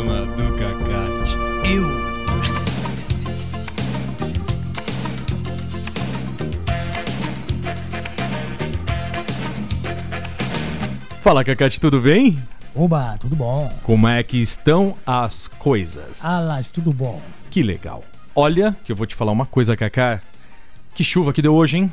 Programa do Cacate. Eu. Fala, Cacate, tudo bem? Oba, tudo bom? Como é que estão as coisas? Alas, tudo bom? Que legal. Olha, que eu vou te falar uma coisa, Cacá. Que chuva que deu hoje, hein?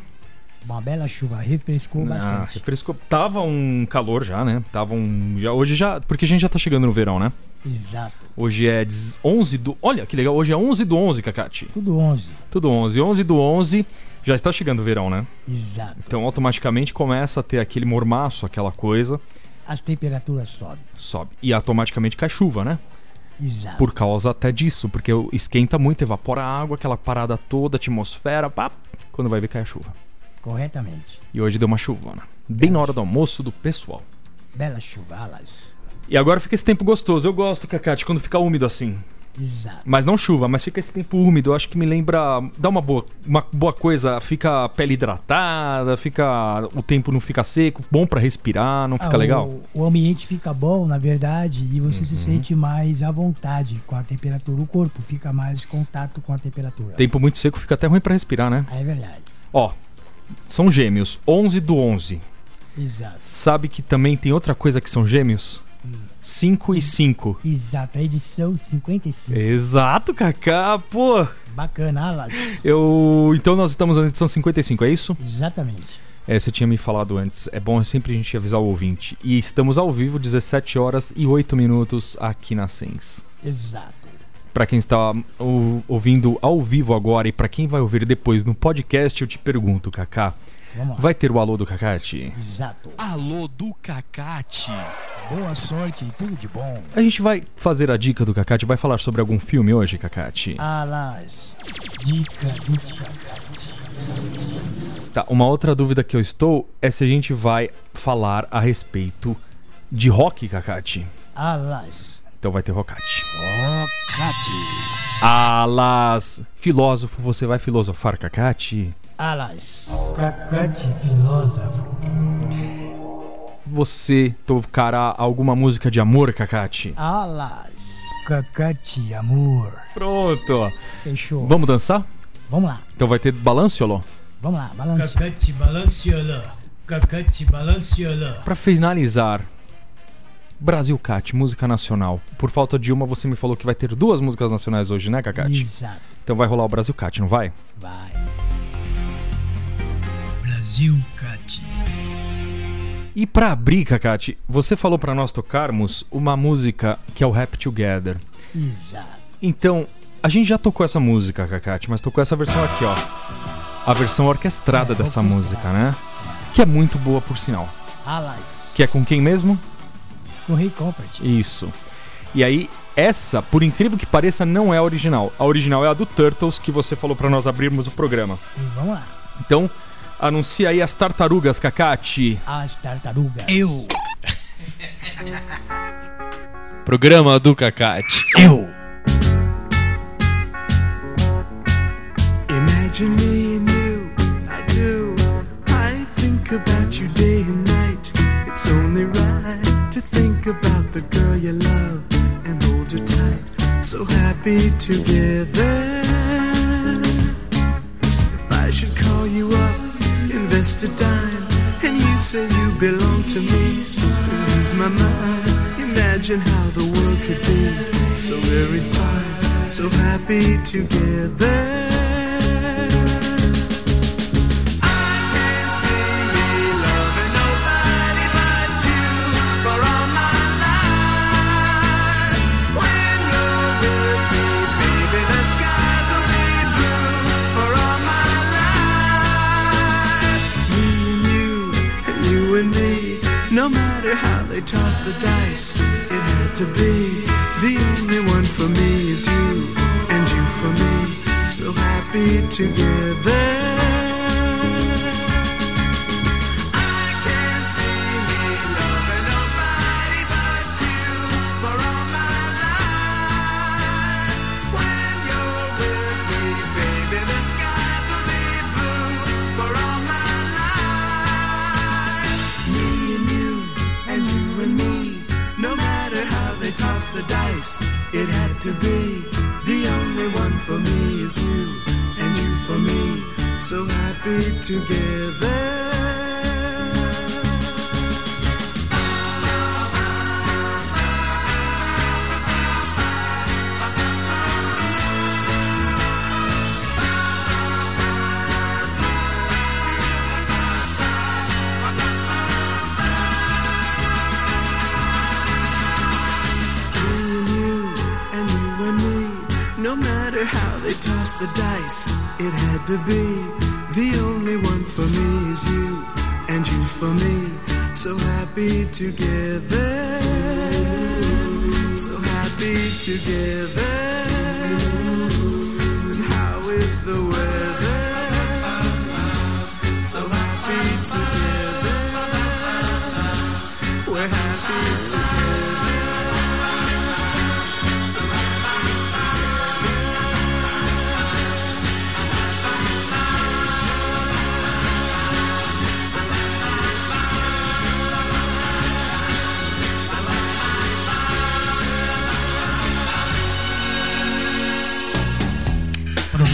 Uma bela chuva, refrescou Ah, bastante. refrescou. Tava um calor já, né? Tava um. Já, hoje já. Porque a gente já tá chegando no verão, né? Exato. Hoje é 10 11 do. Olha que legal, hoje é 11 do 11, Cacate. Tudo 11. Tudo 11. 11 do 11. Já está chegando o verão, né? Exato. Então automaticamente começa a ter aquele mormaço, aquela coisa, As temperaturas sobem. sobe. E automaticamente cai chuva, né? Exato. Por causa até disso, porque esquenta muito, evapora a água, aquela parada toda, atmosfera, pá, quando vai ver cai a chuva. Corretamente. E hoje deu uma chuvona. Bem na hora do almoço do pessoal. Bela chuva, alas. E agora fica esse tempo gostoso. Eu gosto, Cacate, quando fica úmido assim. Exato. Mas não chuva, mas fica esse tempo úmido. Eu acho que me lembra. Dá uma boa, uma boa coisa. Fica a pele hidratada, fica. O tempo não fica seco, bom pra respirar, não fica Ah, legal? O, o ambiente fica bom, na verdade, e você Uhum. se sente mais à vontade com a temperatura. O corpo fica mais em contato com a temperatura. Tempo muito seco fica até ruim pra respirar, né? É verdade. Ó, são gêmeos. 11 do 11. Exato. Sabe que também tem outra coisa que são gêmeos? 5 e 5. Exato. A edição 55. Exato, Kaká, pô. Bacana, alas. Eu. Então nós estamos na edição 55, é isso? Exatamente. É, você tinha me falado antes. É bom sempre a gente avisar o ouvinte. E estamos ao vivo, 17 horas e 8 minutos aqui na Sens. Exato. Pra quem está ou- ouvindo ao vivo agora e pra quem vai ouvir depois no podcast, eu te pergunto, Kaká. Vamos lá. Vai ter o alô do Cacate? Exato. Alô do Cacate. Boa sorte e tudo de bom. A gente vai fazer a dica do Cacate, vai falar sobre algum filme hoje, Cacate? Alas. Dica do Cacate. Tá, uma outra dúvida que eu estou é se a gente vai falar a respeito de rock, Cacate. Alas. Então vai ter rocate. Cacate. Alas, filósofo, você vai filosofar, Cacate? Alas. Cacate filósofo. Você tocará alguma música de amor, Cacate? Alas. Cacate amor. Pronto. Fechou. Vamos dançar? Vamos lá. Então vai ter balanciolo? Vamos lá. Balança. Cacate balanciola. Cacate balanciola. Pra finalizar, Brasil Cat, música nacional. Por falta de uma, você me falou que vai ter duas músicas nacionais hoje, né, Cacate? Exato. Então vai rolar o Brasil Cat, não vai? Vai. Brasil Cate. E pra abrir, Cacate, você falou pra nós tocarmos uma música que é o Rap Together. Exato. Então, a gente já tocou essa música, Cacate, mas tocou essa versão aqui, ó. A versão orquestrada É, dessa orquestrada. música, né? Que é muito boa, por sinal. Alas. Que é com quem mesmo? Com Rei Comfort. Isso. E aí, essa, por incrível que pareça, não é a original. A original é a do Turtles, que você falou pra nós abrirmos o programa. E vamos lá. Então, anuncia aí as tartarugas, Cacate. As tartarugas. Eu. Programa do Cacate. Eu. Imagine me and you, I do. I think about you day and night. It's only right to think about the girl you love and hold her tight. So happy together. Invest a dime, and you say you belong to me, so ease my mind. Imagine how the world could be so very fine, so happy together. Toss the dice, together.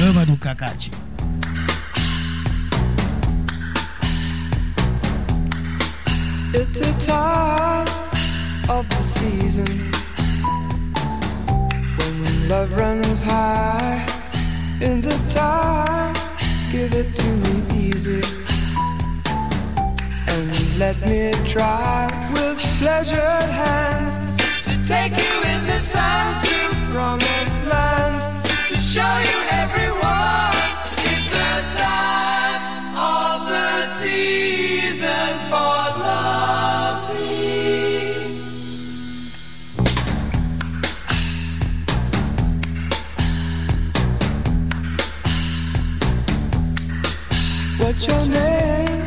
Programa do Cacate. It's the time of the season when love runs high. In this time, give it to me easy and let me try with pleasured hands to take you in the sun to promised lands to show you everyone. It's the time of the season for loving. What's your name?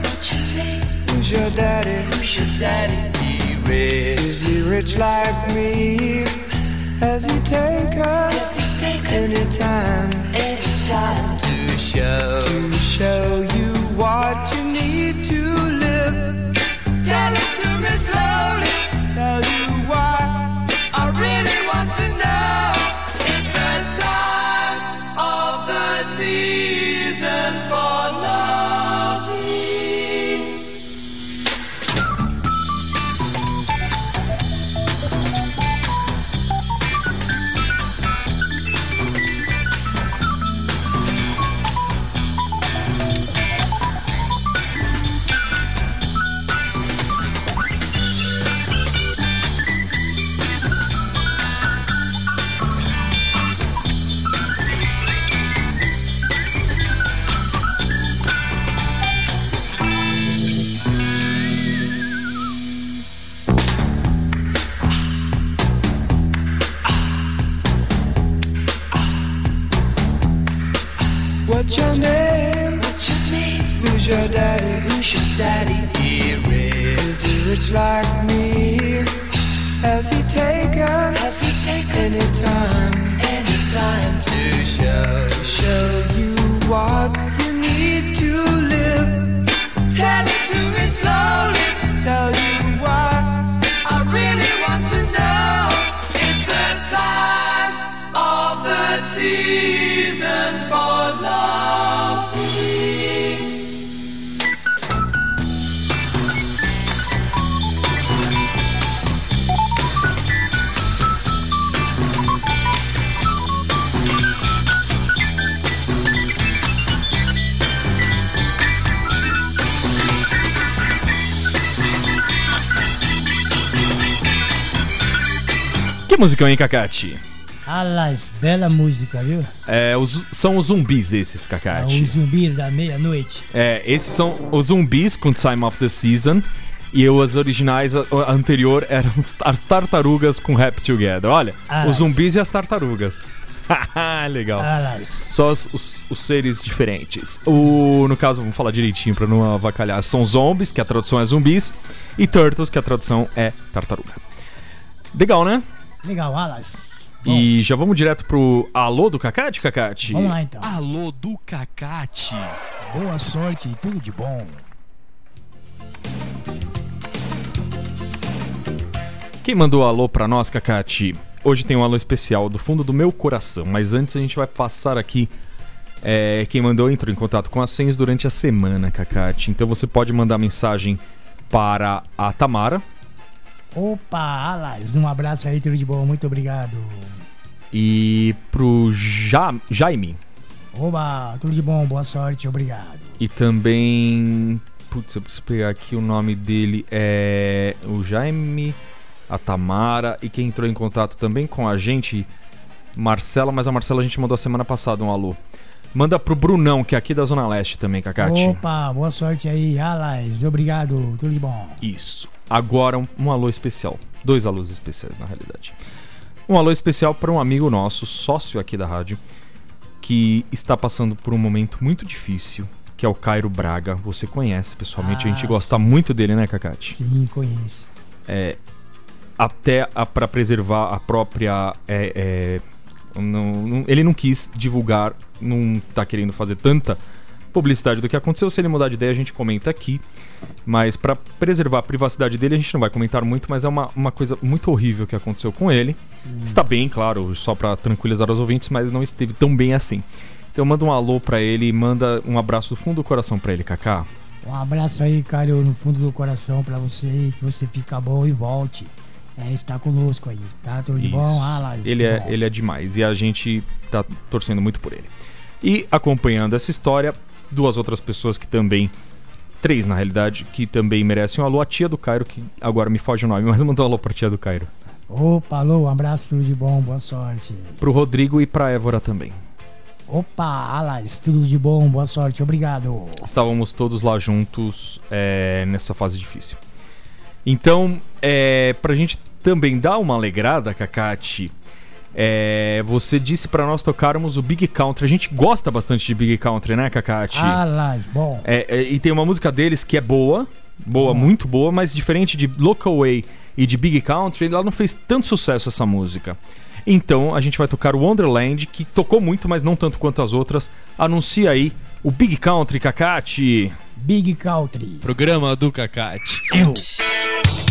Who's your daddy? Who's your daddy? He rich. Is he rich like me? Has he taken anytime? Anytime to show to show you what you need to live. Tell it to me slowly. Tell you Who's your daddy? Who's your daddy? He rich. Is he rich like me? Has he taken? Has he taken any time? Any time to show to show you what you need to live? Tell it to me slowly. Tell you Que musicão, hein, Cacate? Alas, bela música, viu? É, os- são os zumbis esses, É, Cacate. Os zumbis da meia-noite. É, esses são os zumbis com Time of the Season. E os originais, a, a anterior, eram as tartarugas com Rap Together. Olha, Ah, os zumbis e as tartarugas. Legal. Alas. Só os, os- os seres diferentes. O, no caso, vamos falar direitinho pra não avacalhar. São zombies, que a tradução é zumbis. E turtles, que a tradução é tartaruga. Legal, né? Legal, alas. Bom, E já vamos direto pro alô do Cacate, Cacate? vamos lá então. Alô do Cacate. Boa sorte e tudo de bom. Quem mandou alô pra nós, Cacate? hoje tem um alô especial do fundo do meu coração, mas antes a gente vai passar aqui é, quem mandou entrou em contato com a Sens durante a semana, Cacate. Então você pode mandar mensagem para a Tamara Opa, Alas, um abraço aí, tudo de bom, muito obrigado. e pro ja Jaime. Oba, tudo de bom, boa sorte, obrigado. E também. Putz, eu preciso pegar aqui o nome dele. É. O Jaime, a Tamara. E quem entrou em contato também com a gente, Marcela. Mas a Marcela a gente mandou a semana passada um alô. Manda pro Brunão, que é aqui da Zona Leste também, Cacate. Opa, boa sorte aí, Alas, obrigado, tudo de bom. Isso. Agora um, um alô especial. Dois alôs especiais, na realidade. Um alô especial para um amigo nosso, sócio aqui da rádio, que está passando por um momento muito difícil, que é o Cairo Braga. Você conhece pessoalmente, a gente Ah, gosta muito dele, né, Cacate? Sim, conheço. Até para preservar a própria. é, é, não- não- ele não quis divulgar, não tá querendo fazer tanta publicidade do que aconteceu. Se ele mudar de ideia, a gente comenta aqui. Mas para preservar a privacidade dele, a gente não vai comentar muito, mas é uma, uma coisa muito horrível que aconteceu com ele. Está bem, claro, só para tranquilizar os ouvintes, mas não esteve tão bem assim. Então manda um alô pra ele, manda um abraço do fundo do coração pra ele, Kaká. Um abraço aí, Caio, no fundo do coração pra você e que você fica bom e volte. É, está conosco aí, tá? Tudo de bom? Alas, Ele que é, bom. ele é demais e a gente tá torcendo muito por ele. E acompanhando essa história, duas outras pessoas que também. Três, na realidade, que também merecem um alô. A tia do Cairo, que agora me foge o nome, mas mandou um alô pra tia do Cairo. Opa, alô, um abraço, tudo de bom, boa sorte. Pro Rodrigo e pra Évora também. Opa, Alas, tudo de bom, boa sorte, obrigado. Estávamos todos lá juntos é, nessa fase difícil. Então, é, pra gente também dar uma alegrada, Kakati, é, você disse pra nós tocarmos o Big Country. A gente gosta bastante de Big Country, né, Kakati? Alas, bom. É, é, e tem uma música deles que é boa, boa, muito boa, mas diferente de Local Way e de Big Country, ela não fez tanto sucesso essa música. Então a gente vai tocar o Wonderland, que tocou muito, mas não tanto quanto as outras. Anuncia aí o Big Country, Kakati. Big Country. Programa do Cacate. Eu.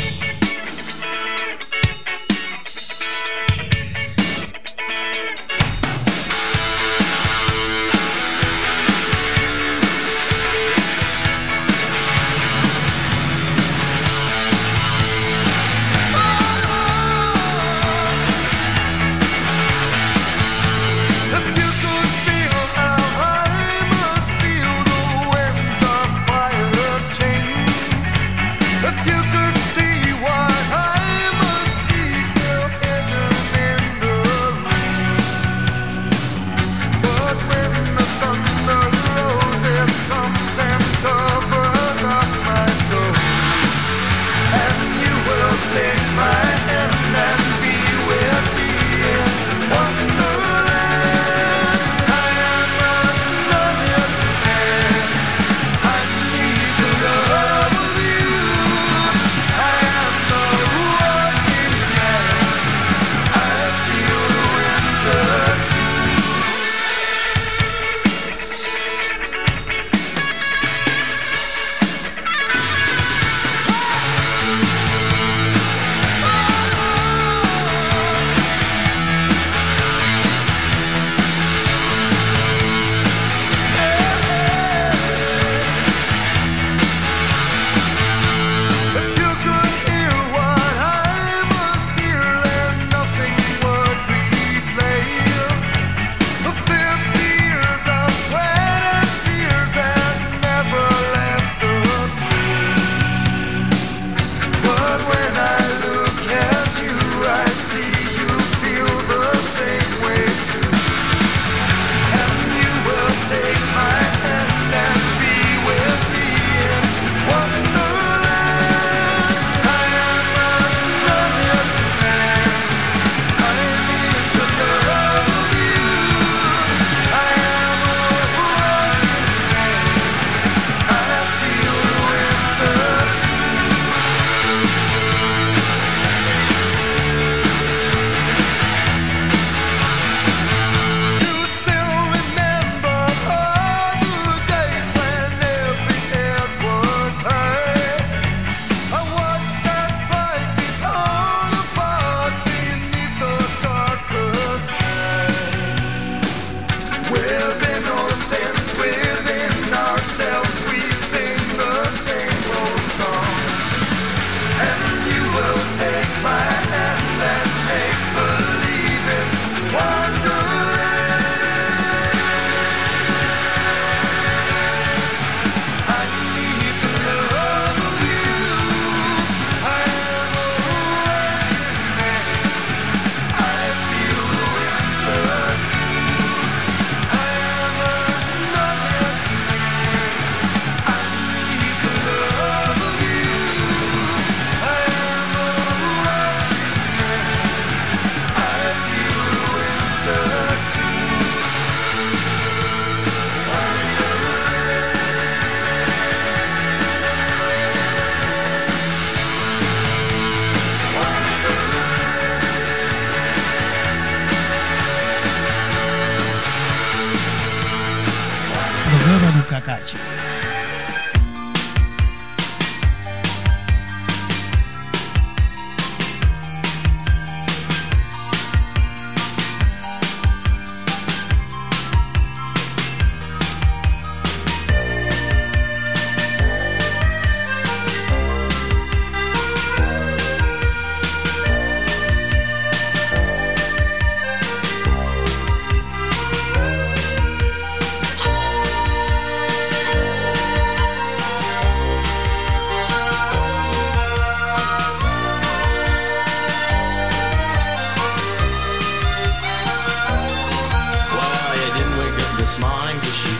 morning cause she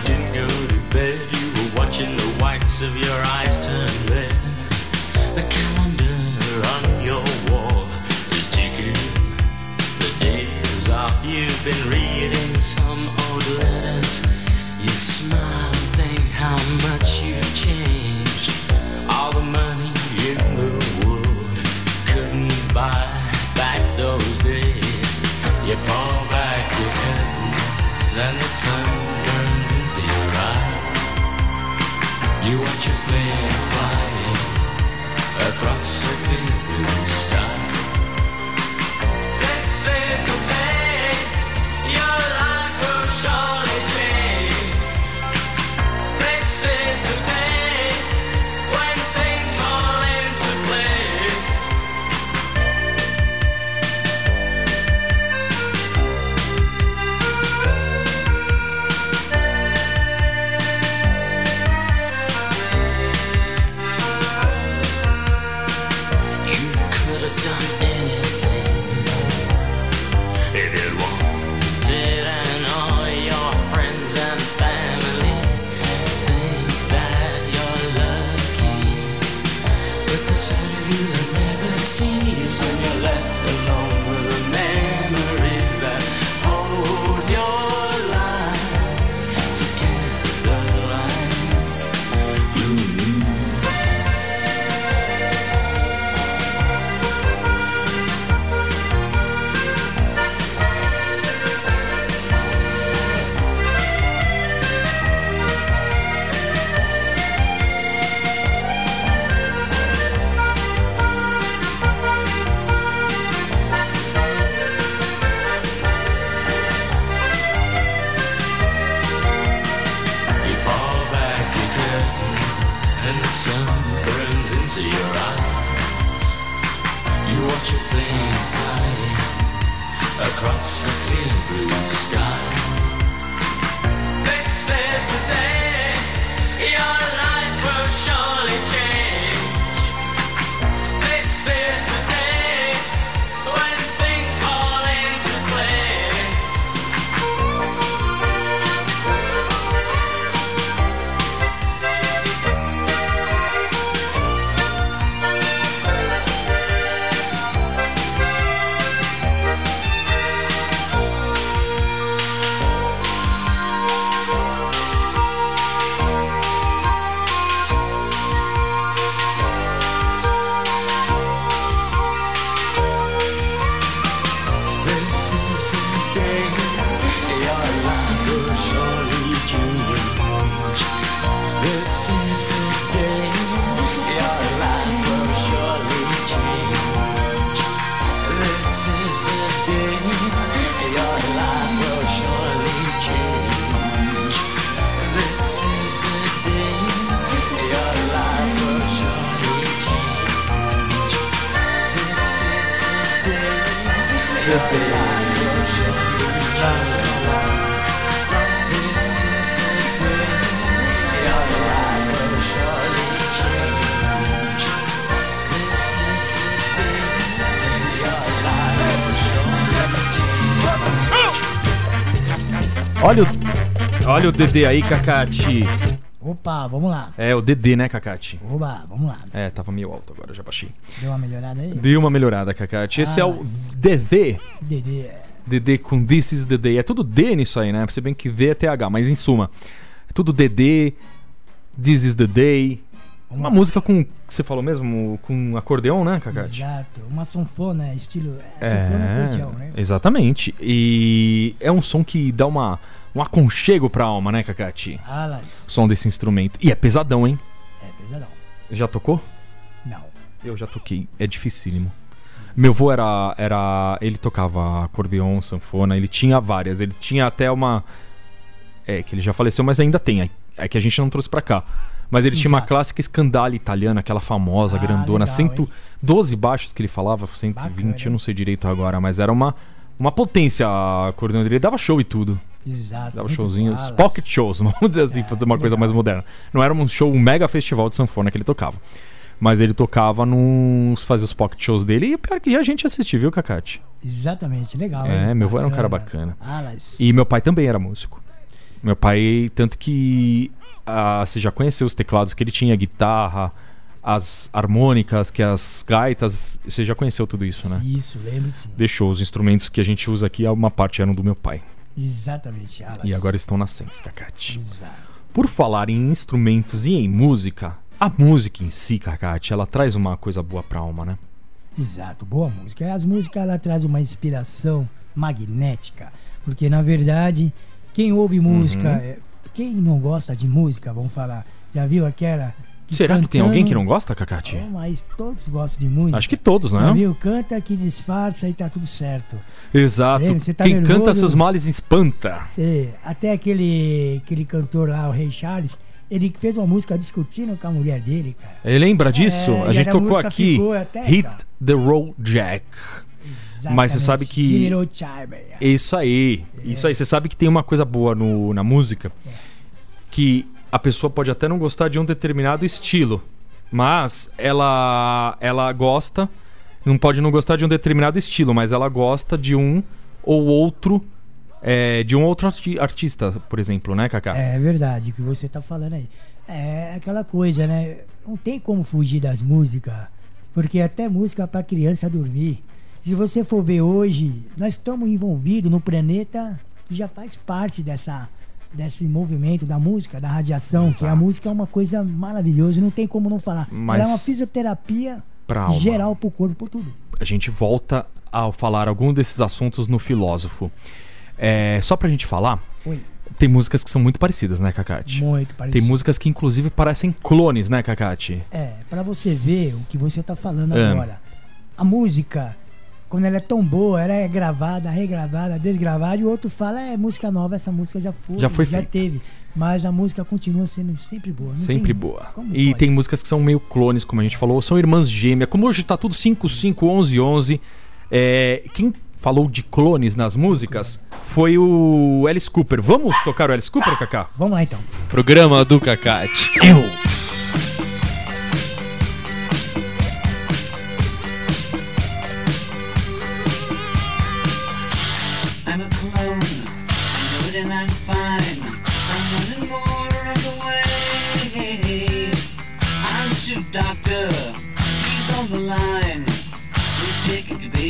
and the sun burns into your eyes. You watch a plane fly across a clear blue sky. This is the day. Olha o, olha o Dedê aí, Cacate. Opa, vamos lá. É, o DD, né, Cacate? Opa, vamos lá. É, tava meio alto agora, já baixei. Deu uma melhorada aí? Deu uma melhorada, Cacate. Esse é o ah, DD. DD. DD é. com This is the day. É tudo D nisso aí, né? Se bem que V é TH, mas em suma. É tudo DD, This is the day, uma, música com, você falou mesmo, com acordeão, né, Cacate? Exato, uma sanfona, estilo é, é sanfona acordeão, né? Exatamente. E é um som que dá uma, um aconchego pra alma, né, Cacate? Ah, som desse instrumento. E é pesadão, hein? É pesadão. Já tocou? Não. Eu já toquei, é dificílimo. Meu avô era, era. Ele tocava acordeão, sanfona, ele tinha várias. Ele tinha até uma. É, que ele já faleceu, mas ainda tem. É, é que a gente não trouxe pra cá. Mas ele tinha uma Exato. clássica escandalha italiana, aquela famosa, Ah, grandona. legal, 112 baixos que ele falava, 120, Bacana, eu não sei direito agora, mas era uma, uma potência a dele. Ele dava show e tudo. Exato. Dava showzinhos, pocket shows, vamos dizer assim, É, fazer uma coisa mais moderna. Não era um show, um mega festival de sanfona que ele tocava. Mas ele tocava nos. fazia os pocket shows dele e pior que a gente assistia, viu, Cacate? Exatamente, legal. É, hein? meu avô era um cara bacana. Ah, Larissa. E meu pai também era músico. Meu pai, tanto que. ah, você já conheceu os teclados que ele tinha, a guitarra, as harmônicas, que as gaitas. Você já conheceu tudo isso, né? Isso, lembro sim. Deixou os instrumentos que a gente usa aqui, uma parte eram do meu pai. Exatamente. Larissa. E agora estão na Sense, Cacate. Exato. Por falar em instrumentos e em música, a música em si, Cacate, ela traz uma coisa boa pra alma, né? Exato, boa música. As músicas ela traz uma inspiração magnética, porque na verdade quem ouve música, Uhum. é- quem não gosta de música, vamos falar, já viu aquela? Será que tem cantando- alguém que não gosta, Cacate? Oh, mas todos gostam de música. Acho que todos, Já né? viu? Canta que disfarça e tá tudo certo. Exato. Tá Quem nervoso? canta seus males espanta. Você, até aquele, aquele cantor lá, o Rei Charles, ele fez uma música discutindo com a mulher dele, cara. Ele lembra disso? É, a gente a tocou aqui até, Hit cara. the Road Jack. Mas você sabe que- Charmer. Isso aí. É. Isso aí. Você sabe que tem uma coisa boa no, na música que a pessoa pode até não gostar de um determinado estilo, mas ela ela gosta, não pode não gostar de um determinado estilo, mas ela gosta de um ou outro é, de um outro arti- artista, por exemplo, né, Kaká? É verdade, o que você tá falando aí. É aquela coisa, né? Não tem como fugir das músicas, porque até música pra criança dormir. Se você for ver hoje, nós estamos envolvidos no planeta que já faz parte dessa desse movimento da música, da radiação, que a Exato. música é uma coisa maravilhosa, não tem como não falar. Mas- Ela é uma fisioterapia Pra geral pro corpo, por tudo. a gente volta a falar algum desses assuntos no filósofo. É, só pra gente falar, Oi, tem músicas que são muito parecidas, né, Cacate? muito Tem parecido. músicas que inclusive parecem clones, né, Cacate? É, pra você ver o que você tá falando É. agora. A música, quando ela é tão boa, ela é gravada, regravada, desgravada, e o outro fala, é música nova, essa música já foi, Já foi já feita. teve. Mas a música continua sendo sempre boa. não Sempre tem- boa. como E pode? tem músicas que são meio clones, como a gente falou, são irmãs gêmeas. Como hoje tá tudo 5, 5, 11, 11. É, quem falou de clones nas músicas foi o Alice Cooper. Vamos tocar o Alice Cooper, Kaká? Vamos lá então. Programa do Cacate. I'm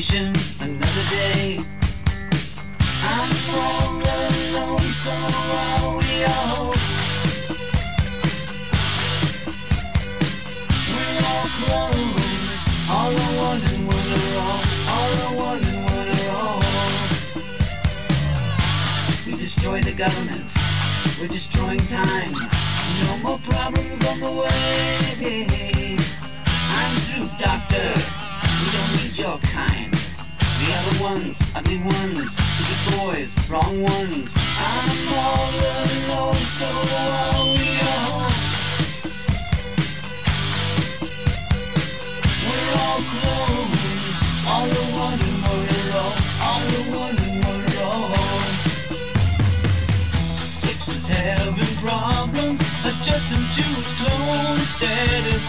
take another day. I'm all alone, so are we all. We're all clones. All are one and one are all. All are one and one are all. We destroy the government. We're destroying time. No more problems on the way. I'm through, doctor. We don't need your kind. The other ones, ugly ones, stupid boys, wrong ones. I'm all alone, so are we all. We're all clones. All are one and one are all. All are one and one are all. Six is having problems adjusting to his clone status.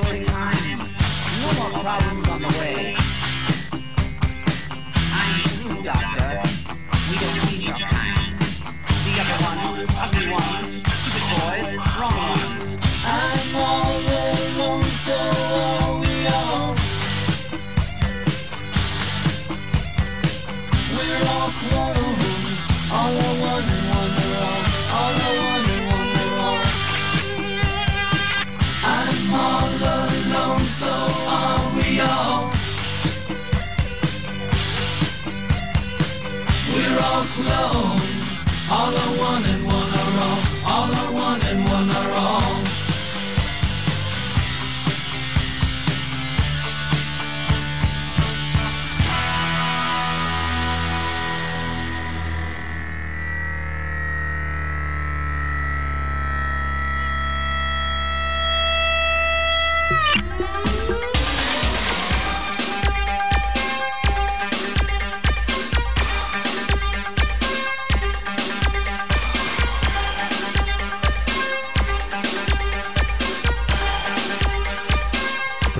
Destroy time. No more problems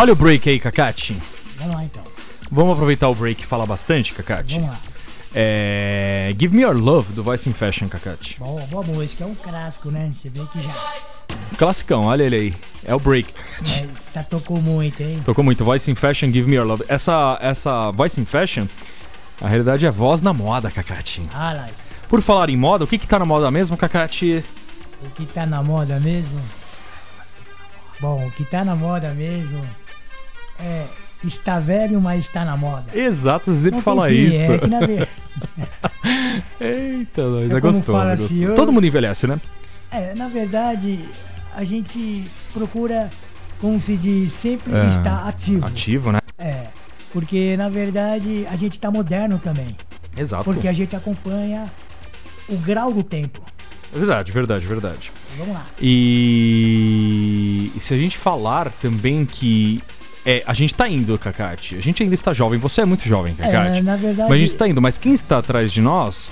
Olha o break aí, Cacate. Vamos lá então. Vamos aproveitar o break e falar bastante, Cacate? Vamos lá. É... Give Me Your Love, do Vice in Fashion, Cacate. Boa, boa música, é um clássico, né? Você vê que já Classicão, olha ele aí. É o break. é, já tocou muito, hein? Tocou muito. Voice in Fashion, Give Me Your Love. Essa, essa Voice in Fashion, a realidade é voz na moda, Cacate. Ah, Lars, Por falar em moda, o que que tá na moda mesmo, Cacate? o que tá na moda mesmo? Bom, o que tá na moda mesmo é. Está velho, mas está na moda. Exato, você Não fala fim, isso. É que na verdade. Eita, nós, É é gostoso. fala é assim, gostoso. eu- Todo mundo envelhece, né? É, na verdade, a gente procura, como se diz, sempre É, estar ativo. Ativo, né? É, porque na verdade a gente tá moderno também. Exato. Porque a gente acompanha o grau do tempo. Verdade, verdade, verdade. Vamos lá. E... e se a gente falar também que é, a gente tá indo, Cacate. A gente ainda está jovem. Você é muito jovem, Cacate. É, na verdade. Mas a gente está indo. Mas quem está atrás de nós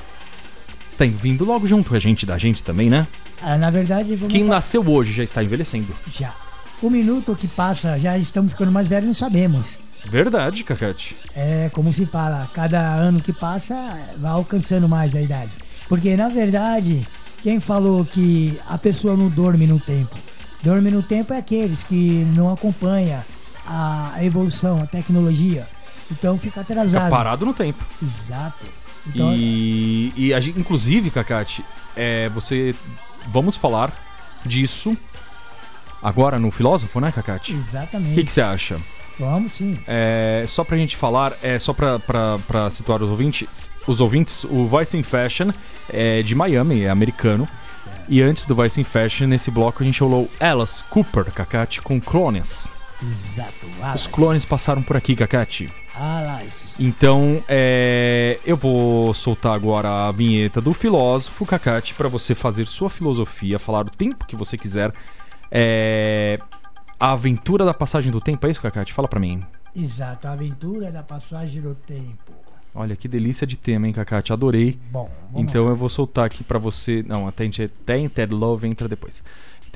está indo vindo logo junto com a gente, da gente também, né? ah, na verdade, Quem pa- nasceu hoje já está envelhecendo. já. O minuto que passa, já estamos ficando mais velhos, não sabemos. Verdade, Cacate. É como se fala, cada ano que passa vai alcançando mais a idade. Porque na verdade, quem falou que a pessoa não dorme no tempo? Dorme no tempo é aqueles que não acompanham a evolução, a tecnologia. Então fica Fica atrasado. parado no tempo. Exato. Então, E, e a inclusive, Cacate, é, você. Vamos falar disso agora no filósofo, né? O exatamente. que que você acha? Vamos sim. É, só pra gente falar, é, só pra, pra, pra situar os ouvintes, os ouvintes, o Vice in Fashion é de Miami, é americano. E antes do Vice in Fashion, nesse bloco a gente rolou Alice Cooper, Cacate, com clones. Exato. Os Alas. clones passaram por aqui. Alas. Então, é, eu vou soltar agora a vinheta do filósofo Cacate pra você fazer sua filosofia, falar o tempo que você quiser. É, a aventura da passagem do tempo, é isso, Cacate? Fala pra mim. Exato. A aventura da passagem do tempo. Olha que delícia de tema, hein, Cacate? Adorei. Bom, Então eu vou soltar aqui pra você. Não, até Tainted Love entra depois.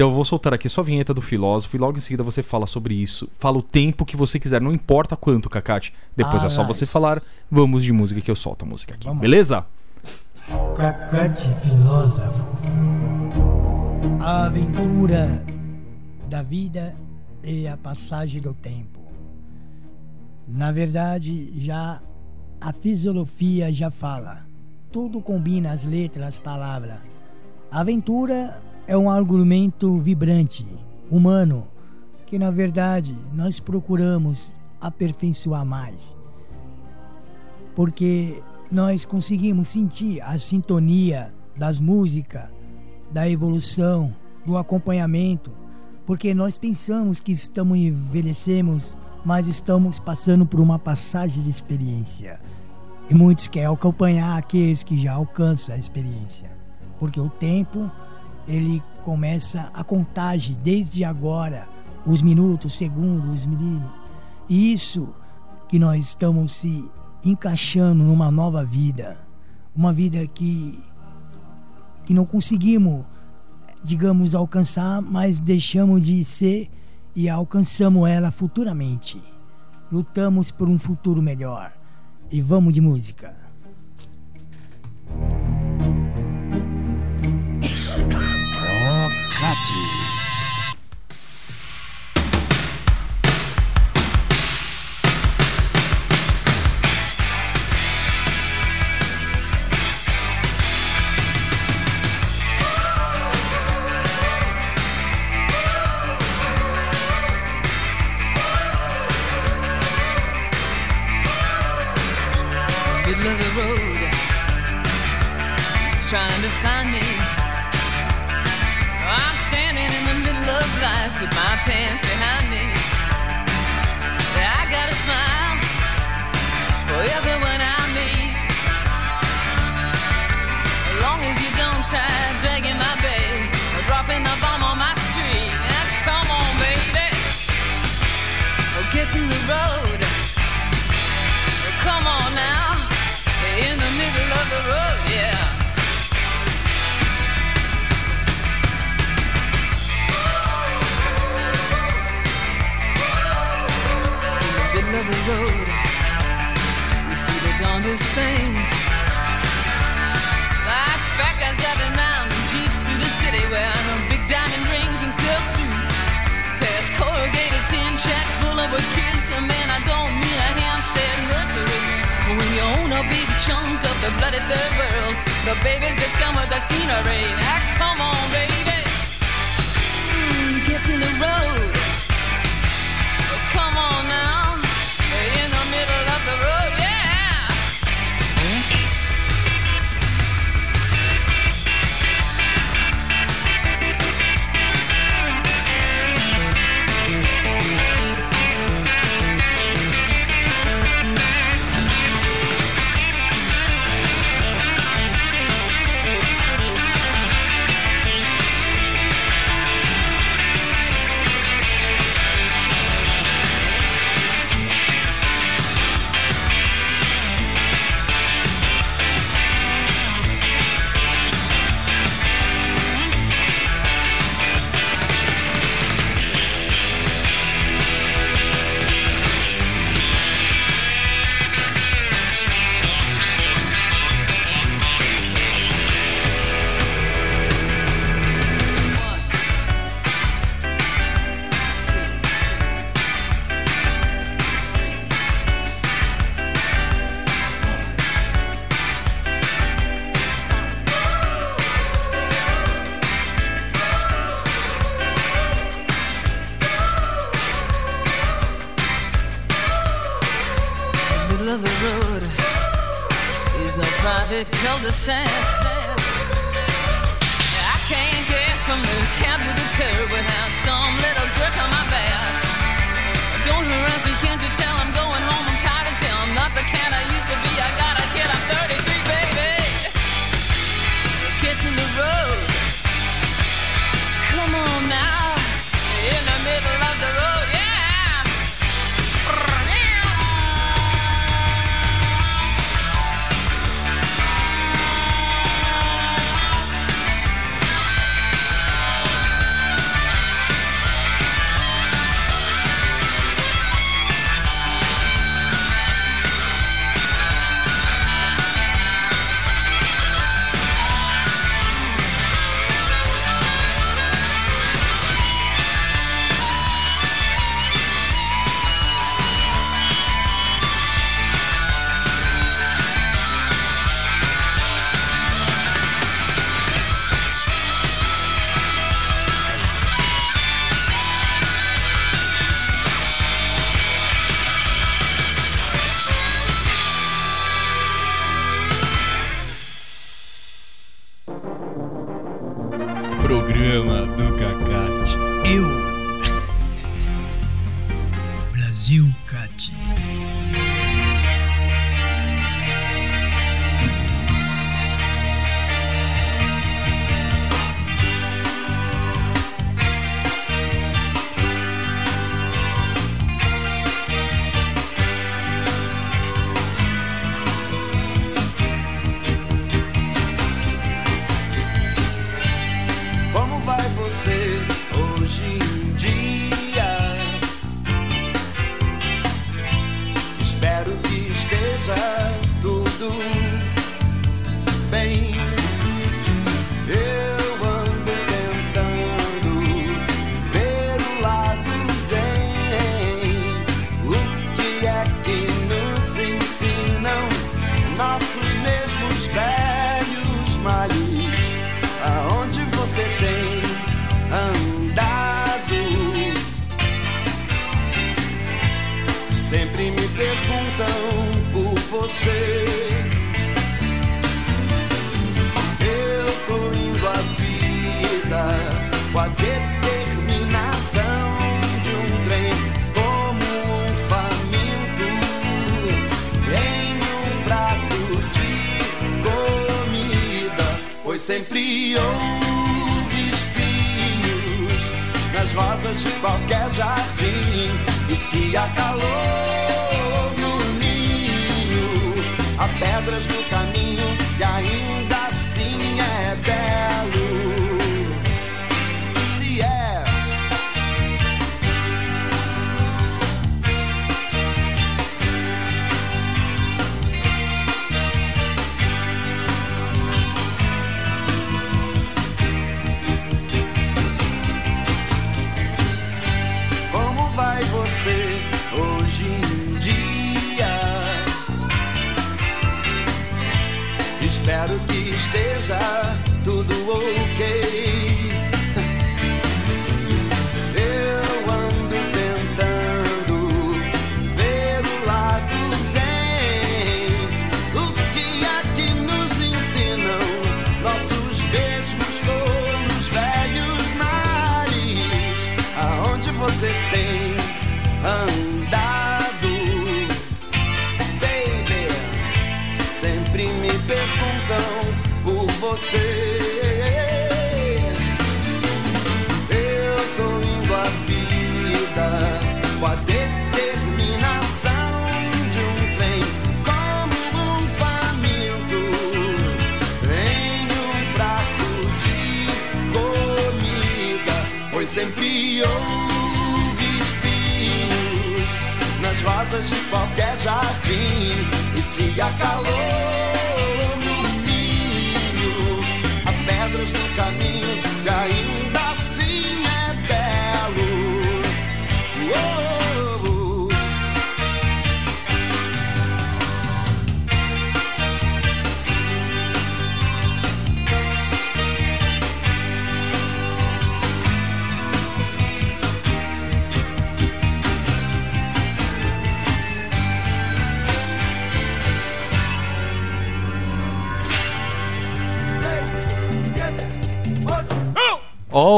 Então eu vou soltar aqui sua vinheta do filósofo e logo em seguida você fala sobre isso. Fala o tempo que você quiser, não importa quanto, Cacate. Depois Ah, é só você nice. falar. Vamos de música que eu solto a música aqui. Vamos. Beleza? Cacate filósofo. A aventura da vida e a passagem do tempo. Na verdade, já a filosofia já fala. Tudo combina as letras, as palavras. Aventura é um argumento vibrante, humano, que na verdade nós procuramos aperfeiçoar mais. Porque nós conseguimos sentir a sintonia das músicas, da evolução, do acompanhamento, porque nós pensamos que estamos envelhecemos, mas estamos passando por uma passagem de experiência. E muitos querem acompanhar aqueles que já alcançam a experiência, porque o tempo ele começa a contagem desde agora, os minutos, segundos, os milímetros. E isso que nós estamos se encaixando numa nova vida, uma vida que que não conseguimos, digamos, alcançar, mas deixamos de ser e alcançamos ela futuramente. Lutamos por um futuro melhor. E vamos de música.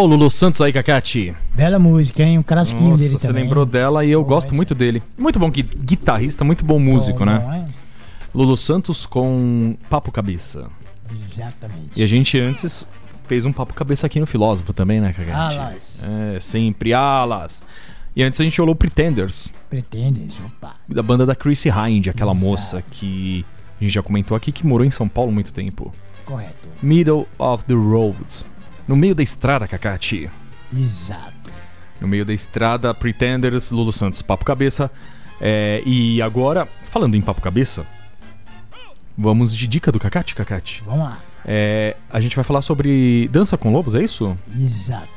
O Lulu Santos aí, Cacate. Bela música, hein? Um crasquinho Nossa, dele você também. lembrou dela e eu Pô, gosto essa- muito dele. Muito bom gui- guitarrista, muito bom músico, né? é? Lulu Santos com Papo Cabeça. Exatamente. E a gente antes fez um Papo Cabeça aqui no Filósofo também, né, Cacate? Alas. É, sempre, alas. E antes a gente olhou Pretenders, Pretenders, opa. da banda da Chrissy Hind, aquela Exato. moça que a gente já comentou aqui que morou em São Paulo há muito tempo. Correto. Middle of the Road. No meio da estrada, Cacate. Exato. No meio da estrada, Pretenders, Lulu Santos, Papo Cabeça. É, e agora, falando em Papo Cabeça, vamos de dica do Cacate, Cacate. Vamos lá. É, a gente vai falar sobre Dança com Lobos, é isso? Exato.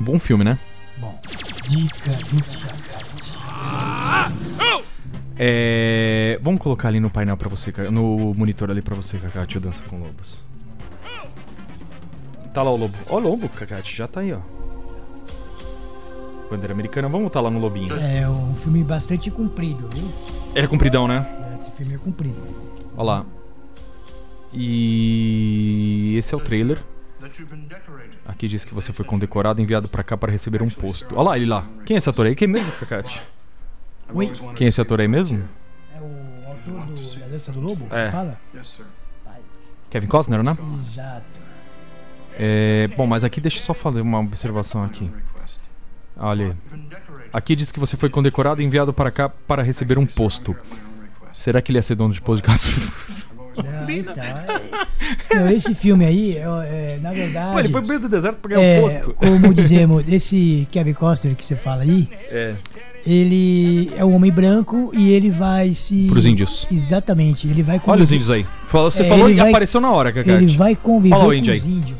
Bom filme, né? Bom, dica do Cacate. É, vamos colocar ali no painel pra você, no monitor ali pra você, Cacate, o Dança com Lobos. Tá lá o lobo. Ó o lobo, Cacate, já tá aí, ó. Bandeira americana, vamos botar lá no lobinho. É um filme bastante comprido, viu? Ele é compridão, né? Esse filme é comprido. Olha lá. E esse é o trailer. Aqui diz que você foi condecorado e enviado pra cá para receber um posto. Olha lá ele lá. Quem é esse ator aí? Quem é mesmo, Cacate? Oi? Quem é esse ator aí mesmo? É o autor do, da Dança do Lobo? que É. Você fala? Kevin Costner, né? Exato. É, bom, mas aqui deixa eu só fazer uma observação aqui. Olha. Aqui diz que você foi condecorado e enviado para cá para receber um posto. Será que ele ia ser dono de posto de caça? Não, então, é- não, esse filme aí, é, é, na verdade. Pô, ele foi meio do deserto pra ganhar um é, posto. Como dizemos, esse Kevin Costner que você fala aí, É. ele é um homem branco e ele vai se. Pros índios. Exatamente, ele vai Olha os conviver- índios aí. Você É, falou e vai- apareceu na hora, Cacate. Ele vai conviver Olha o com índio os aí. índios.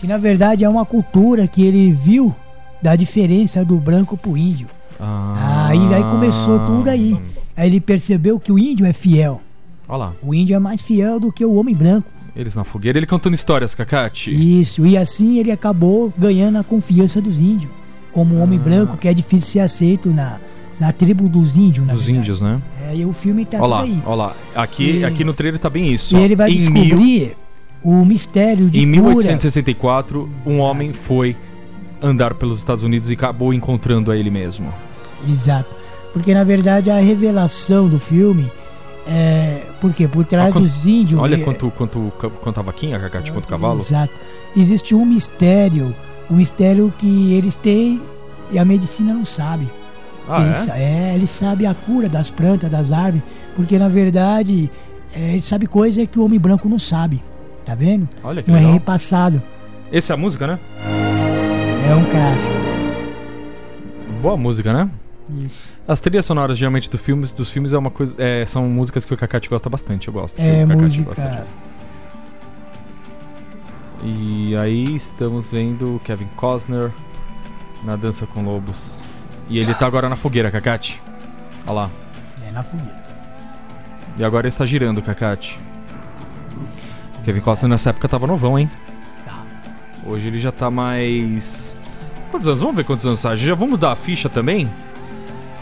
Que na verdade é uma cultura que ele viu da diferença do branco pro índio. Ah. Aí, aí começou tudo aí. Aí ele percebeu que o índio é fiel. Olha lá. O índio é mais fiel do que o homem branco. Eles na fogueira, ele contando histórias, Cacate. Isso, e assim ele acabou ganhando a confiança dos índios. Como um homem Ah. branco que é difícil ser aceito na, na tribo dos índios, na Dos verdade. índios, né? É, e o filme tá Olha lá, aí. olha lá. Aqui, E- aqui no trailer tá bem isso. E ó. ele vai em descobrir o mistério de Em cura. 1864, um homem foi andar pelos Estados Unidos e acabou encontrando a ele mesmo. Exato. Porque na verdade a revelação do filme é. Porque por trás quanto- dos índios. Olha é- quanto, quanto, quanto a vaquinha, Cacate, quanto cavalo. Exato. Existe um mistério. Um mistério que eles têm e a medicina não sabe. Ah, ele, é? é, ele sabe a cura das plantas, das árvores, porque na verdade é, ele sabe coisa que o homem branco não sabe. Tá vendo? Olha que Não é legal. repassado. Essa é a música, né? É um clássico. Boa música, né? Isso. As trilhas sonoras, geralmente, do filmes, dos filmes é uma coisa. é, são músicas que o Cacate gosta bastante, eu gosto. É música. E aí estamos vendo Kevin Costner na Dança com Lobos. E ele tá agora na fogueira, Cacate. Olha lá. É na fogueira. E agora ele está girando, Cacate. Kevin Costner nessa época tava novão, hein? Tá. Hoje ele já tá mais. Quantos anos? Vamos ver quantos anos tá. Já vamos dar a ficha também?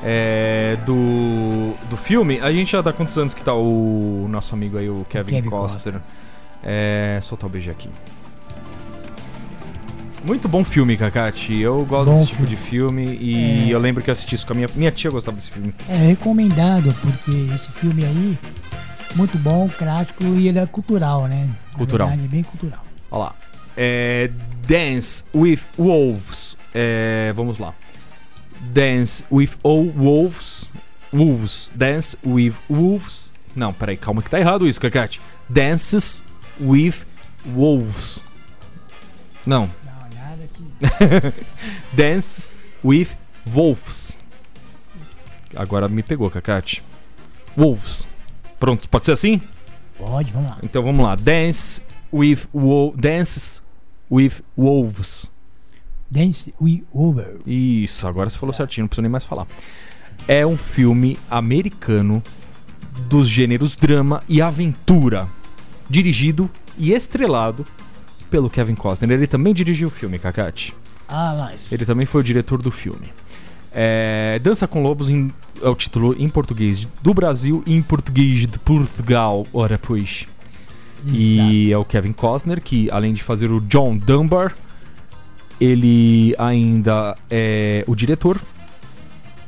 É, do, do filme. A gente já dá quantos anos que tá o nosso amigo aí, o Kevin, Kevin Costner. É, soltar o BG aqui. Muito bom filme, Kakati. Eu gosto Bom desse tipo filme. de filme e É. eu lembro que eu assisti isso com a minha, minha tia gostava desse filme. É recomendado, porque esse filme aí, muito bom, clássico e ele é cultural, né? Na Cultural. verdade, é bem cultural. Olha lá. É, Dance with Wolves. É, vamos lá. Dance with all Wolves. Wolves. Dance with Wolves. Não, peraí, calma que tá errado isso, Kakati. Dances with Wolves. Não. Dá uma olhada aqui. Dances with Wolves. Agora me pegou, Kakati. Wolves. Pronto, pode ser assim? Pode, vamos lá. Então vamos lá. Dance with wo Dances with Wolves. Dance We Over. Isso, agora você falou certinho, não preciso nem mais falar. É um filme americano dos gêneros drama e aventura, dirigido e estrelado pelo Kevin Costner. Ele também dirigiu o filme, Kakati. Ah, nice. Ele também foi o diretor do filme. É, Dança com Lobos em- é o título em português do Brasil e em português de Portugal, ora pois. E é o Kevin Costner, que além de fazer o John Dunbar, ele ainda é o diretor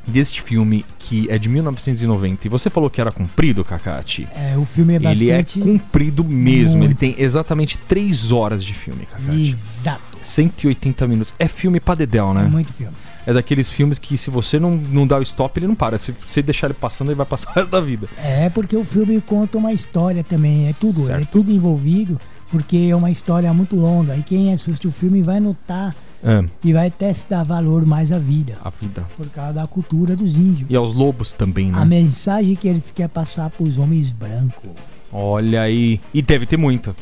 deste filme que é de 1990. E você falou que era comprido, Kakati? É, o filme é Ele é bastante... comprido mesmo. Ele Muito. tem exatamente 3 horas de filme, Kakati. Exato. 180 minutos. É filme pra dedéu, né? É muito filme. É daqueles filmes que se você não, não dá o stop, ele não para. Se você deixar ele passando, ele vai passar o resto da vida. É porque o filme conta uma história também, é tudo, Certo. é tudo envolvido, porque é uma história muito longa. E quem assiste o filme vai notar É, e vai até se dar valor mais à vida, a vida. por causa da cultura dos índios. E aos lobos também, A né? mensagem que eles querem passar para os homens brancos. Olha aí. E deve ter muita.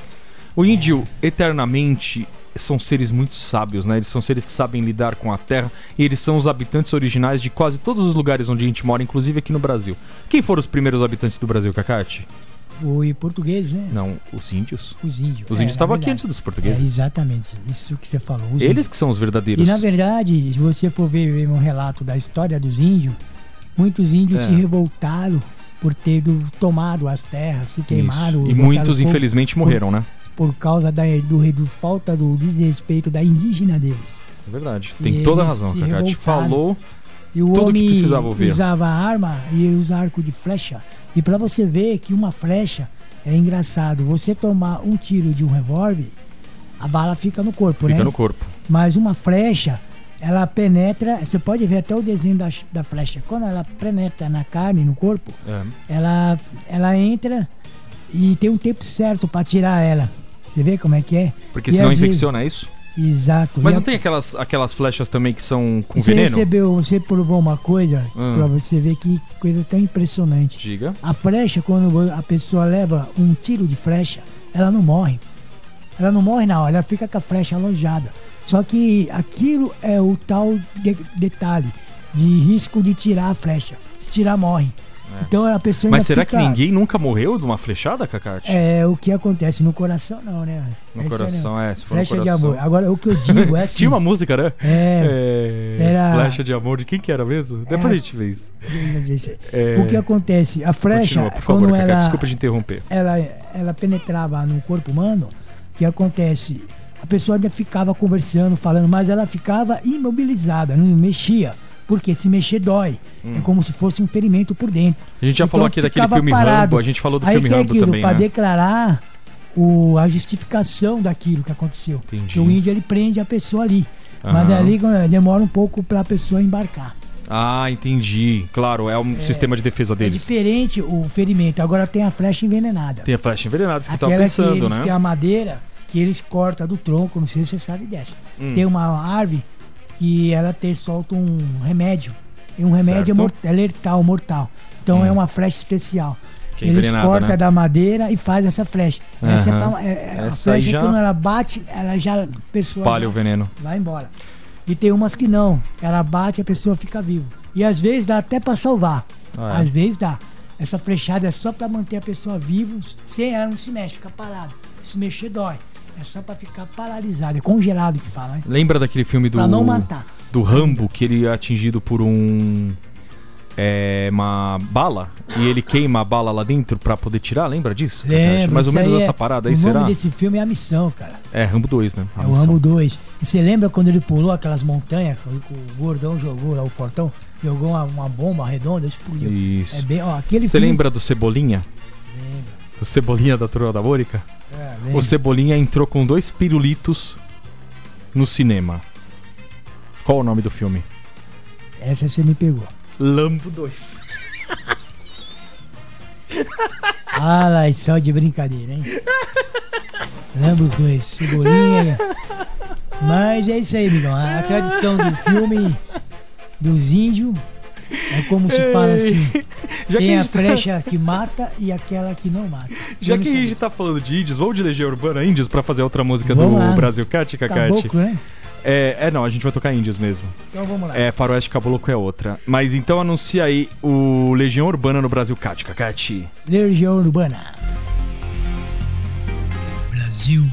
O índio, eternamente, são seres muito sábios, né? Eles são seres que sabem lidar com a terra e eles são os habitantes originais de quase todos os lugares onde a gente mora, inclusive aqui no Brasil. Quem foram os primeiros habitantes do Brasil, Kakati? Foi português, né? Não, os índios. Os índios. Os É, índios na estavam aqui verdade. antes dos É, portugueses. exatamente, isso que você falou. Eles índios. que são os verdadeiros. E na verdade, se você for ver um relato da história dos índios, muitos índios É. se revoltaram por ter do- tomado as terras, se queimaram. E muitos, infelizmente, morreram, né? Por causa da do, do falta do desrespeito da indígena deles. É verdade. E Tem toda a razão, revoltaram. Falou. E o Tudo que homem precisava ouvir. usava arma e ele usa arco de flecha. E pra você ver que uma flecha é engraçado, você tomar um tiro de um revólver, a bala fica no corpo, Fica né? no corpo. Mas uma flecha, ela penetra, você pode ver até o desenho da, da flecha. Quando ela penetra na carne, no corpo, É. ela, ela entra e tem um tempo certo pra tirar ela. Você vê como é que é? Porque E senão às vezes- infecciona, é isso? Exato. Mas E não a- tem aquelas, aquelas flechas também que são com Você veneno? recebeu, você provou uma coisa Hum. pra você ver que coisa tão impressionante. Diga. A flecha, quando a pessoa leva um tiro de flecha, ela não morre. Ela não morre na hora, ela fica com a flecha alojada. Só que aquilo é o tal de- detalhe de risco de tirar a flecha. Se tirar, morre. Então a pessoa Mas será fica, que ninguém nunca morreu de uma flechada, Kakati? É o que acontece no coração, não, né? No Esse coração, né? é. Se for Flecha de coração. amor. Agora, o que eu digo é assim. Tinha uma música, né? É. É, Era- Flecha de amor. De quem que era mesmo? Depois a gente vê isso. É. O que acontece? A flecha, Continua, favor, quando ela, Desculpa te interromper. ela, ela penetrava no corpo humano, o que acontece? A pessoa ainda ficava conversando, falando, mas ela ficava imobilizada, não mexia. Porque se mexer dói. É como se fosse um ferimento por dentro. Hum. A gente já falou aqui daquele filme Rambo, a gente falou do Aí filme que é Rambo aquilo, também, pra né? declarar o, a justificação daquilo que aconteceu. Entendi. Que o índio ele prende a pessoa ali. Mas Aham. dali quando- demora um pouco pra pessoa embarcar. Ah, entendi. Claro, é um sistema de defesa É deles. diferente o ferimento. Agora tem a flecha envenenada. Tem a flecha envenenada, isso que eu Aquela pensando, que eles né? que é a madeira que eles cortam do tronco, não sei se você sabe dessa. Hum. Tem uma árvore que ela tem, solta um remédio. E um remédio é, é letal, mortal. Então Hum. é uma flecha especial. Que é eles cortam né? da madeira e faz essa flecha. Essa é, pra- é- é a Essa aí flecha já- quando ela bate, ela já a pessoa Espalha já o veneno. vai embora. E tem umas que não. Ela bate e a pessoa fica viva. E às vezes dá até pra salvar. Ah, é? Às vezes dá. Essa flechada é só pra manter a pessoa viva, sem ela não se mexe, fica parada. Se mexer dói. É só pra ficar paralisado, é congelado que fala, né? Lembra daquele filme do. Pra não matar. Do Rambo, que ele é atingido por um. É, uma bala e ele queima a bala lá dentro pra poder tirar, lembra disso? Lembra, Mais ou menos aí essa é- parada aí, o será? nome desse filme é A Missão, cara. É, Rambo 2, né? A É o. Rambo 2. E você lembra quando ele pulou aquelas montanhas? O o gordão jogou lá, o Fortão, jogou uma, uma bomba redonda, explodiu. Isso. É bem, ó, aquele Você filme. lembra do Cebolinha? Do Cebolinha da Turma da Mônica? É, O. Cebolinha entrou com dois pirulitos no cinema. Qual o nome do filme? Essa você me pegou. Lambo 2. Ah, lá, é só de brincadeira, hein? Lembra os dois, cebolinha. Mas é isso aí, amigão. A tradição do filme dos índios é como se fala assim: Já que tem a a tá- flecha que mata e aquela que não mata. Já não que a gente tá falando de índios, vamos de Legião Urbana Índios pra fazer outra música Vamos do lá. Brasil Cat, Cacate? Caboclo, né? É, é, não, a gente vai tocar índios mesmo. Então vamos lá. É, Faroeste Caboclo é outra. Mas então anuncia aí o Legião Urbana no Brasil Cat, Cacate. Legião Urbana. Brasil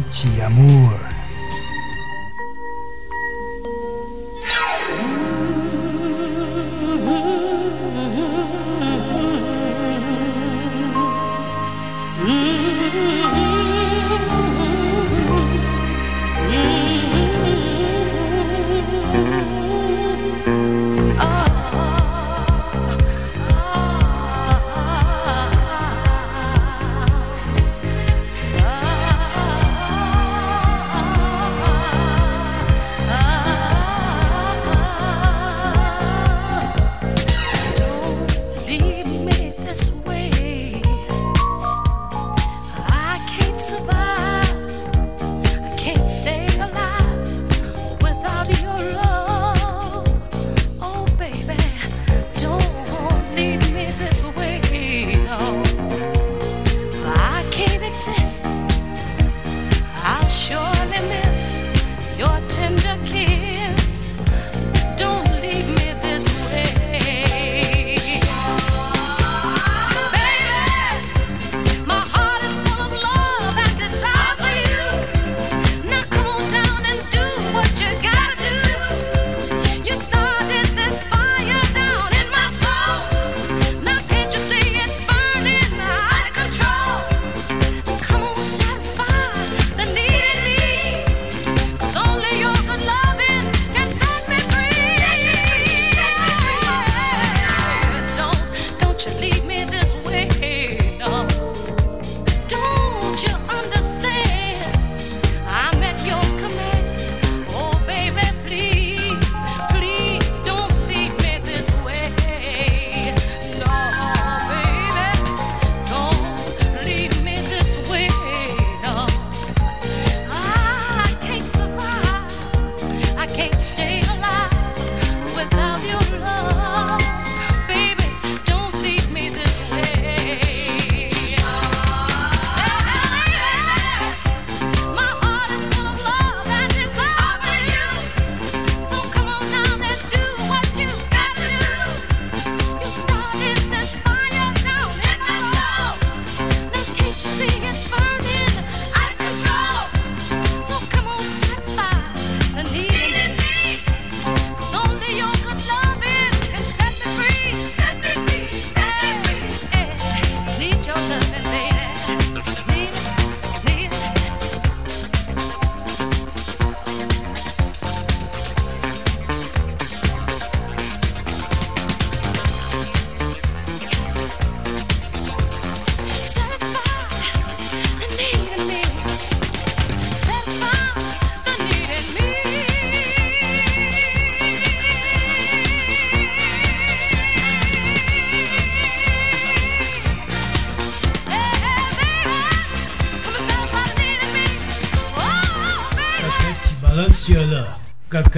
Chiamur.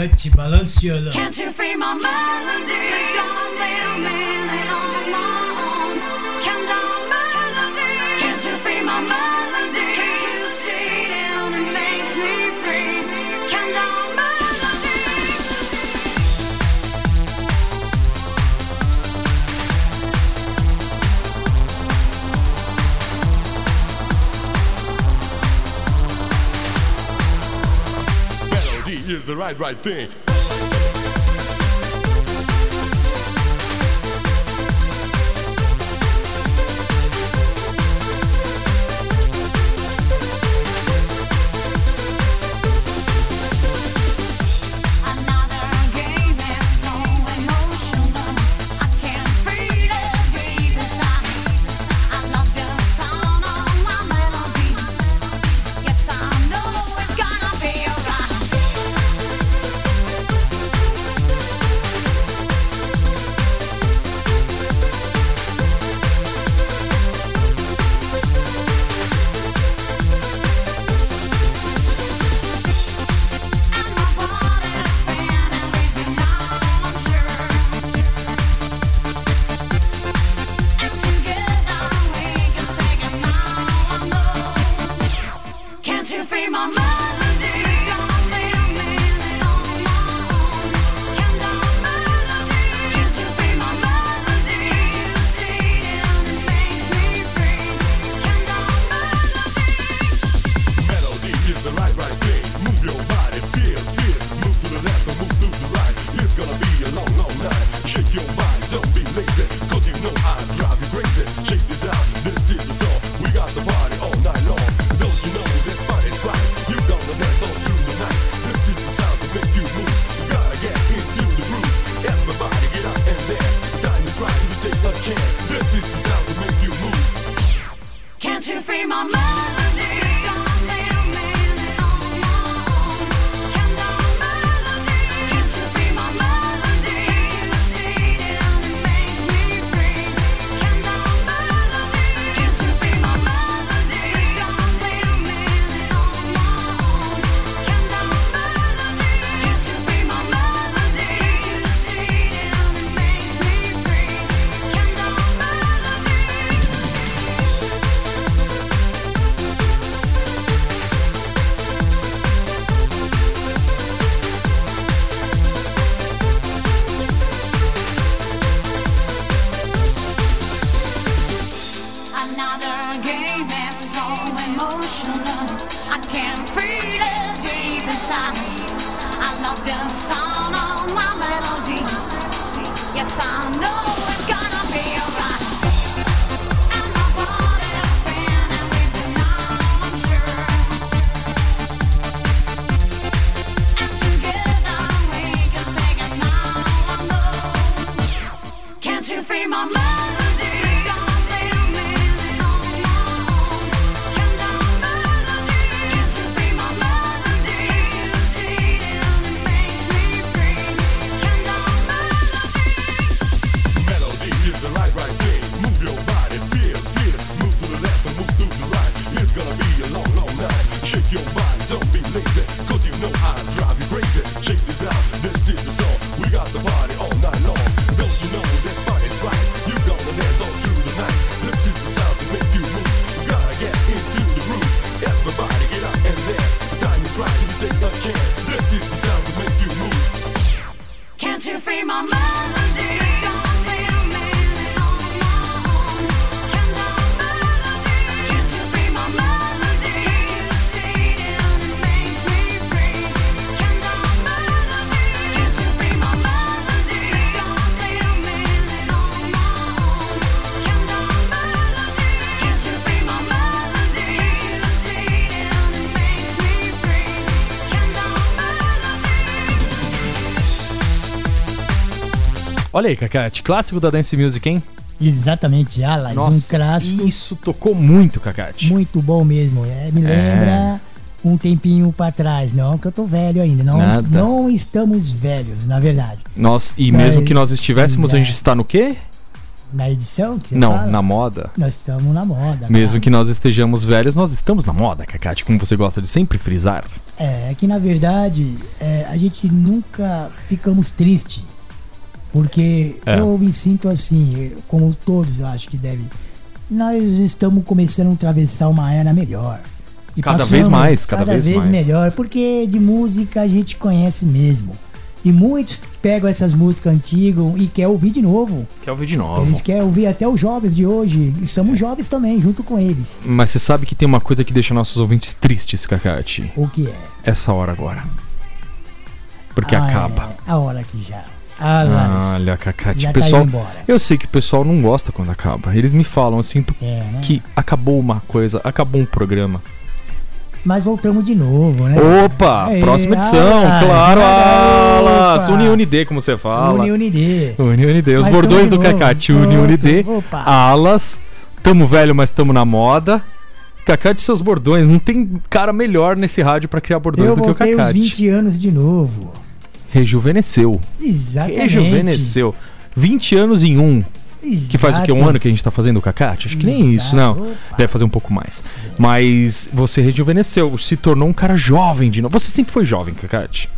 que tu balances là. Can't you free my melody? right, thing. Olha aí, Cacate, clássico da Dance Music, hein? Exatamente, Alas, um clássico. Isso tocou muito, Cacate. Muito bom mesmo. É, me lembra um tempinho pra trás. Não que eu tô velho ainda. Não, Nada. não estamos velhos, na verdade. Nós, e Mas- mesmo que nós estivéssemos, a gente está no quê? Na edição que você Não, fala, na moda. Nós estamos na moda. Mesmo cara. que nós estejamos velhos, nós estamos na moda, Cacate, como você gosta de sempre frisar. É, é que na verdade é, a gente nunca ficamos tristes. Porque É. eu me sinto assim, como todos acho que devem. Nós estamos começando a atravessar uma era melhor. E Cada vez mais, cada vez mais. melhor, porque de música a gente conhece mesmo. E muitos pegam essas músicas antigas e querem ouvir de novo. Quer ouvir de novo. Eles querem ouvir até os jovens de hoje. E somos jovens também, junto com eles. Mas você sabe que tem uma coisa que deixa nossos ouvintes tristes, Cacate. O que é? Essa hora agora. Porque Ah, acaba. é, a hora que já. Ah. Olha, Cacate, Já tá pessoal. eu sei que o pessoal não gosta quando acaba. Eles me falam, eu sinto É, né? que acabou uma coisa, acabou um programa. Mas voltamos de novo, né? Opa! Aê, próxima edição, Alas, claro. Alas! Uni Unide, como você fala. Uni Unide. Uni Unide. Os Mas bordões do. Cacate, Uni Outro, Unide. opa. Alas. Tamo velho, mas tamo na moda. Cacate e seus bordões. Não tem cara melhor nesse rádio pra criar bordões Eu do que o voltei os Cacate. 20 anos de novo. Rejuvenesceu. Exatamente. Rejuvenesceu. 20 anos em um. Que faz o que? Um Exato. ano que a gente tá fazendo o Cacate? Acho que nem isso, não. Opa. Deve fazer um pouco mais. Mas você rejuvenesceu, se tornou um cara jovem de novo. Você sempre foi jovem, Cacate.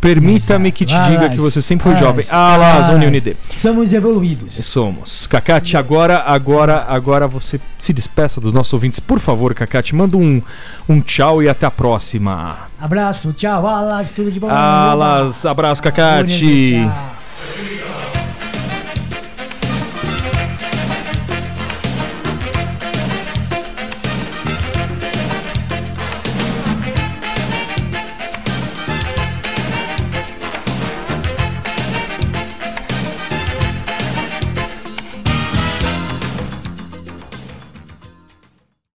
Permita-me que te Alas, diga que você sempre foi alas, jovem. Ah lá. Zone Unide. Somos evoluídos. Somos. Cacate, agora, agora, agora você se despeça dos nossos ouvintes. Por favor, Cacate, manda um, um tchau e até a próxima. Abraço, tchau, Alas, tudo de bom. Alas, abraço, Cacate.